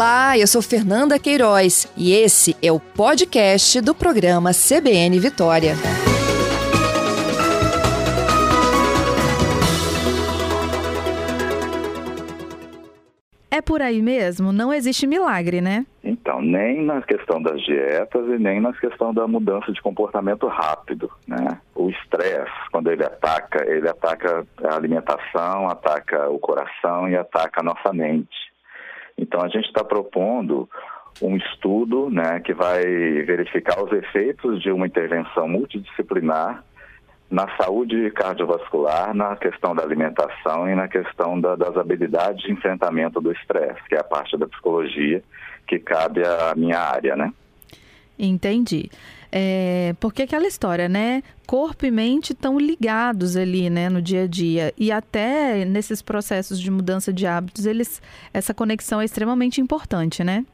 Olá, eu sou Fernanda Queiroz e esse é o podcast do programa CBN Vitória. É por aí mesmo? Não existe milagre, né? Então, nem na questão das dietas e nem na questão da mudança de comportamento rápido, né? O estresse, quando ele ataca, ele ataca a alimentação, ataca o coração e ataca a nossa mente. Então, a gente está propondo um estudo né, que vai verificar os efeitos de uma intervenção multidisciplinar na saúde cardiovascular, na questão da alimentação e na questão da, das habilidades de enfrentamento do estresse, que é a parte da psicologia que cabe à minha área, né? Entendi. É, porque aquela história, né? Corpo e mente estão ligados ali, né, no dia a dia. E até nesses processos de mudança de hábitos, eles, essa conexão é extremamente importante, né?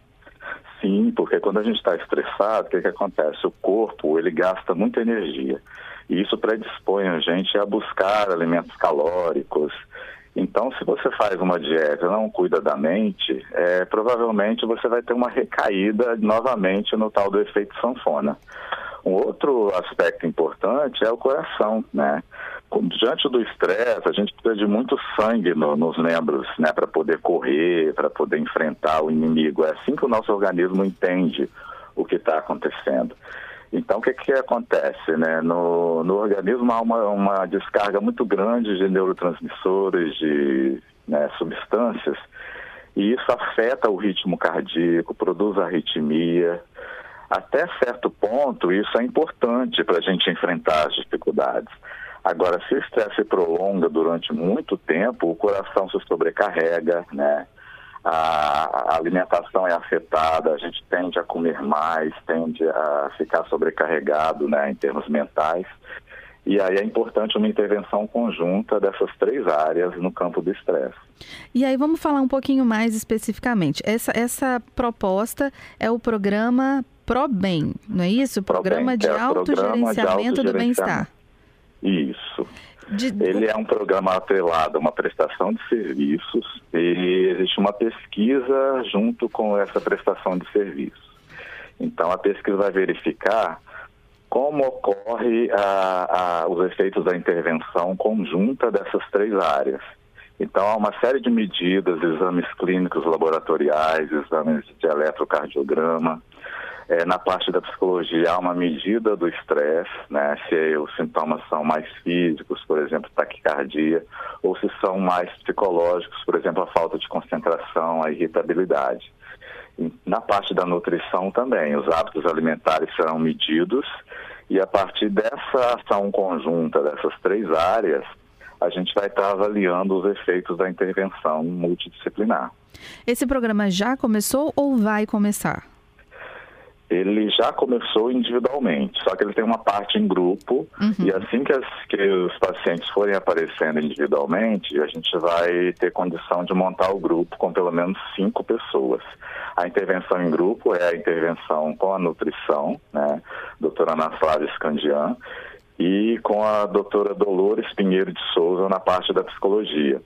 Sim, porque quando a gente está estressado, o que, que acontece? O corpo, ele gasta muita energia. E isso predispõe a gente a buscar alimentos calóricos, então, se você faz uma dieta não cuida da mente, é, provavelmente você vai ter uma recaída novamente no tal do efeito sanfona. Um outro aspecto importante é o coração, né? Diante do estresse, a gente precisa de muito sangue no, nos membros, né, para poder correr, para poder enfrentar o inimigo. É assim que o nosso organismo entende o que está acontecendo. Então, o que, que acontece? Né? No, no organismo há uma, uma descarga muito grande de neurotransmissores, de né, substâncias, e isso afeta o ritmo cardíaco, produz arritmia. Até certo ponto, isso é importante para a gente enfrentar as dificuldades. Agora, se o estresse se prolonga durante muito tempo, o coração se sobrecarrega, né? A alimentação é afetada, a gente tende a comer mais, tende a ficar sobrecarregado né, em termos mentais. E aí é importante uma intervenção conjunta dessas três áreas no campo do estresse. E aí vamos falar um pouquinho mais especificamente. Essa, essa proposta é o programa ProBem, não é isso? Programa de, é autogerenciamento auto do bem-estar. Isso. De... Ele é um programa atrelado a uma prestação de serviços e existe uma pesquisa junto com essa prestação de serviços. Então, a pesquisa vai verificar como ocorre a, a, os efeitos da intervenção conjunta dessas três áreas. Então, há uma série de medidas, exames clínicos laboratoriais, exames de eletrocardiograma, é, na parte da psicologia, há uma medida do estresse, né? se os sintomas são mais físicos, por exemplo, taquicardia, ou se são mais psicológicos, por exemplo, a falta de concentração, a irritabilidade. Na parte da nutrição também, os hábitos alimentares serão medidos e a partir dessa ação conjunta dessas três áreas, a gente vai estar avaliando os efeitos da intervenção multidisciplinar. Esse programa já começou ou vai começar? Ele já começou individualmente, só que ele tem uma parte em grupo uhum. e assim que, as, que, os pacientes forem aparecendo individualmente, a gente vai ter condição de montar o grupo com pelo menos cinco pessoas. A intervenção em grupo é a intervenção com a nutrição, né, doutora Ana Flávia Scandian, e com a doutora Dolores Pinheiro de Souza na parte da psicologia.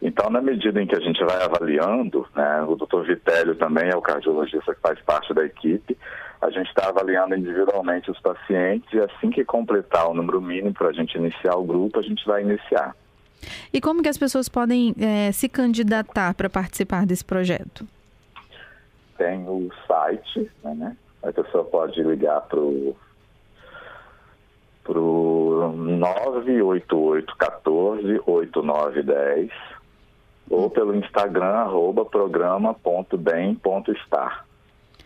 Então, na medida em que a gente vai avaliando, né, o doutor Vitélio também é o cardiologista que faz parte da equipe, a gente está avaliando individualmente os pacientes e assim que completar o número mínimo para a gente iniciar o grupo, a gente vai iniciar. E como que as pessoas podem é, se candidatar para participar desse projeto? Tem o site, né? A pessoa pode ligar para o pro 988 14 8910 ou pelo Instagram, arroba programa.bem.estar.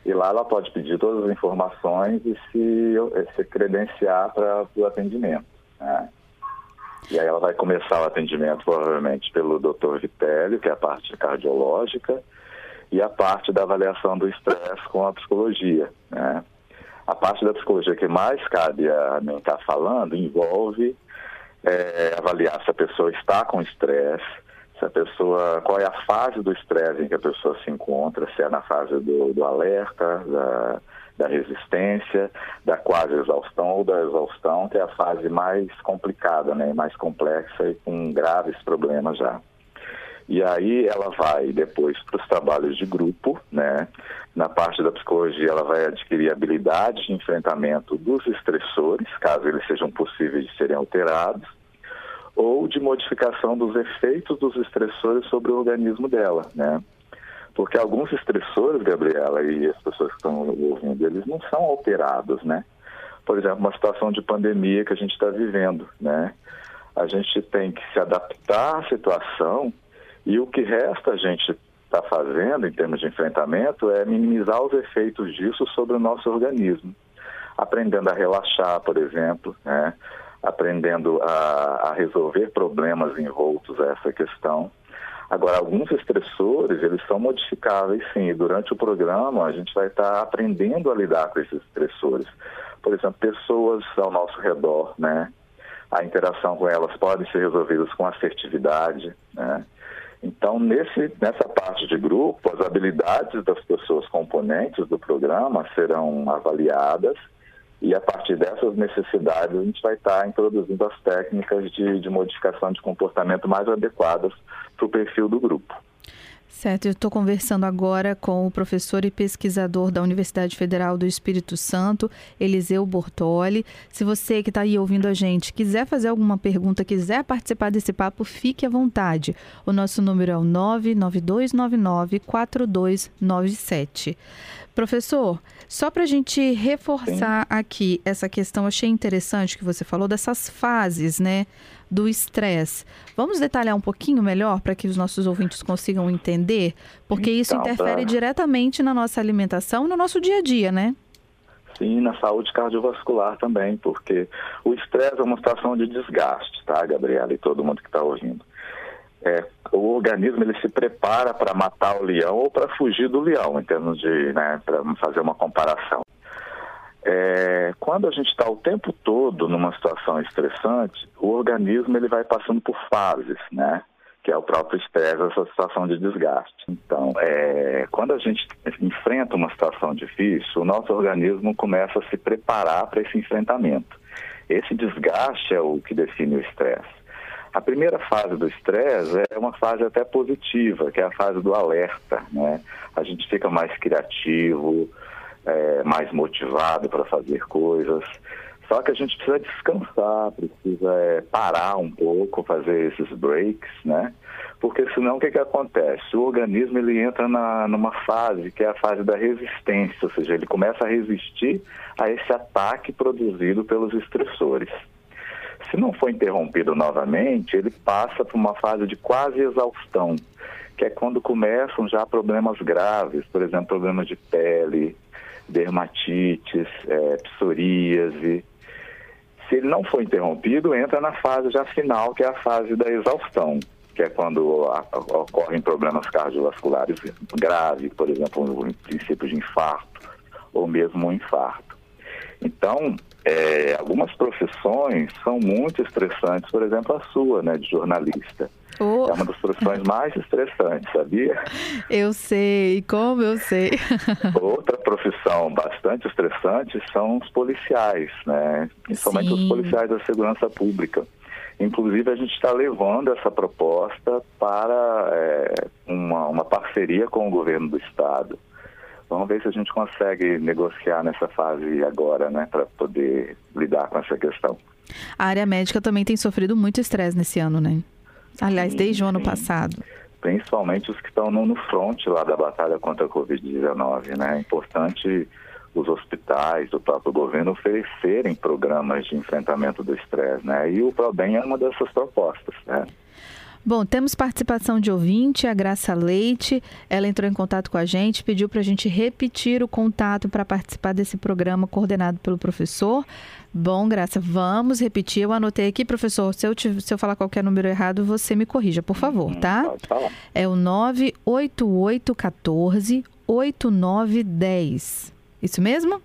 E lá ela pode pedir todas as informações e se, se credenciar para o atendimento. Né? E aí ela vai começar o atendimento provavelmente pelo Dr. Vitélio, que é a parte cardiológica, e a parte da avaliação do estresse com a psicologia. Né? A parte da psicologia que mais cabe a mim estar falando envolve é, avaliar se a pessoa está com estresse, se a pessoa, qual é a fase do estresse em que a pessoa se encontra, se é na fase do, do alerta, da, da resistência, da quase exaustão ou da exaustão, que é a fase mais complicada, né, mais complexa e com graves problemas já. E aí ela vai depois para os trabalhos de grupo, né? Na parte da psicologia ela vai adquirir habilidades de enfrentamento dos estressores, caso eles sejam possíveis de serem alterados, ou de modificação dos efeitos dos estressores sobre o organismo dela, né? Porque alguns estressores, Gabriela, e as pessoas que estão ouvindo, eles não são alterados, né? Por exemplo, uma situação de pandemia que a gente está vivendo, né? A gente tem que se adaptar à situação e o que resta a gente está fazendo em termos de enfrentamento é minimizar os efeitos disso sobre o nosso organismo. Aprendendo a relaxar, por exemplo, né? Aprendendo a, a resolver problemas envoltos a essa questão. Agora, alguns estressores, eles são modificáveis, sim. E durante o programa, a gente vai estar aprendendo a lidar com esses estressores. Por exemplo, pessoas ao nosso redor, né? A interação com elas pode ser resolvidas com assertividade, né? Então, nesse, nessa parte de grupo, as habilidades das pessoas componentes do programa serão avaliadas e a partir dessas necessidades a gente vai estar introduzindo as técnicas de, de modificação de comportamento mais adequadas para o perfil do grupo. Certo, eu estou conversando agora com o professor e pesquisador da Universidade Federal do Espírito Santo, Eliseu Bortoli. Se você que está aí ouvindo a gente quiser fazer alguma pergunta, quiser participar desse papo, fique à vontade. O nosso número é o 992994297. Professor, só para a gente reforçar Sim. aqui essa questão, achei interessante que você falou dessas fases, né, do estresse. Vamos detalhar um pouquinho melhor para que os nossos ouvintes consigam entender, porque isso então, interfere pra... diretamente na nossa alimentação no nosso dia a dia, né? Sim, na saúde cardiovascular também, porque o estresse é uma situação de desgaste, tá, Gabriela, e todo mundo que está ouvindo é, o organismo ele se prepara para matar o leão ou para fugir do leão, em termos de, né, para fazer uma comparação. É, quando a gente está o tempo todo numa situação estressante, o organismo ele vai passando por fases, né? Que é o próprio estresse, essa situação de desgaste. Então, é, quando a gente enfrenta uma situação difícil, o nosso organismo começa a se preparar para esse enfrentamento. Esse desgaste é o que define o estresse. A primeira fase do estresse é uma fase até positiva, que é a fase do alerta, né? A gente fica mais criativo, é, mais motivado para fazer coisas. Só que a gente precisa descansar, precisa é, parar um pouco, fazer esses breaks, né? Porque senão o que, que acontece? O organismo ele entra na, numa fase que é a fase da resistência, ou seja, ele começa a resistir a esse ataque produzido pelos estressores. Se não for interrompido novamente, ele passa por uma fase de quase exaustão, que é quando começam já problemas graves, por exemplo, problemas de pele, dermatites, é, psoríase. Se ele não for interrompido, entra na fase já final, que é a fase da exaustão, que é quando ocorrem problemas cardiovasculares graves, por exemplo, um princípio de infarto ou mesmo um infarto. Então, é, algumas profissões são muito estressantes, por exemplo, a sua, né, de jornalista. Oh. É uma das profissões mais estressantes, sabia? Eu sei, como eu sei. Outra profissão bastante estressante são os policiais, né? Principalmente Sim. os policiais da segurança pública. Inclusive, a gente está levando essa proposta para é, uma, uma parceria com o governo do Estado. Vamos ver se a gente consegue negociar nessa fase agora, né, para poder lidar com essa questão. A área médica também tem sofrido muito estresse nesse ano, né? Aliás, sim, desde o ano passado. Principalmente os que estão no, no front lá da batalha contra a Covid-19, né? É importante os hospitais, o próprio governo oferecerem programas de enfrentamento do estresse, né? E o ProBem é uma dessas propostas, né? Bom, temos participação de ouvinte, a Graça Leite. Ela entrou em contato com a gente, pediu para a gente repetir o contato para participar desse programa coordenado pelo professor. Bom, Graça, vamos repetir. Eu anotei aqui, professor. Se eu, te, se eu falar qualquer número errado, você me corrija, por favor, tá? Pode falar. É o 98814 8910. Isso mesmo?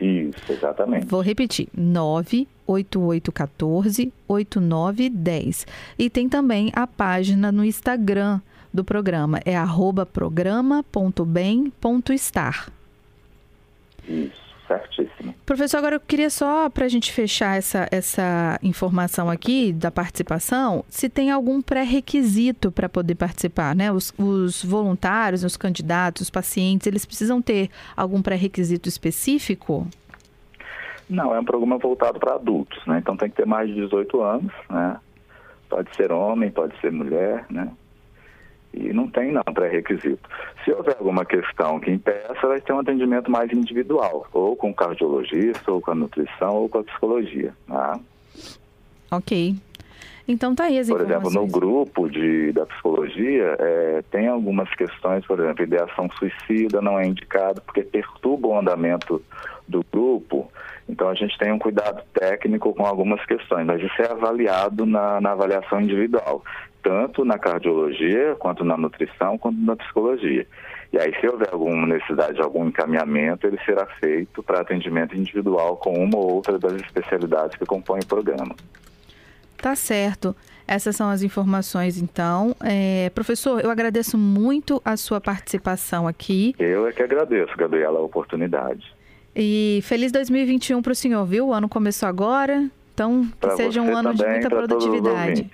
Isso, exatamente. Vou repetir: 98814 8910. E tem também a página no Instagram do programa, é arroba programa.bem.estar. Isso. Certíssimo. Professor, agora eu queria só, para a gente fechar essa, essa informação aqui da participação, se tem algum pré-requisito para poder participar, né? Os, os, voluntários, os candidatos, os pacientes, eles precisam ter algum pré-requisito específico? Não, é um programa voltado para adultos, né? Então tem que ter mais de 18 anos, né? Pode ser homem, pode ser mulher, né? E não tem não pré-requisito. Se houver alguma questão que impeça, vai ter um atendimento mais individual, ou com o cardiologista, ou com a nutrição, ou com a psicologia. Né? Ok. Então tá aí as Por exemplo, no grupo de, da psicologia, é, tem algumas questões, por exemplo, ideação suicida não é indicado porque perturba o andamento do grupo. Então a gente tem um cuidado técnico com algumas questões, mas isso é avaliado na, na avaliação individual tanto na cardiologia, quanto na nutrição, quanto na psicologia. E aí, se houver alguma necessidade de algum encaminhamento, ele será feito para atendimento individual com uma ou outra das especialidades que compõem o programa. Tá certo. Essas são as informações, então. É, professor, eu agradeço muito a sua participação aqui. Eu é que agradeço, Gabriela, a oportunidade. E feliz 2021 para o senhor, viu? O ano começou agora, então que pra seja um ano também, de muita produtividade.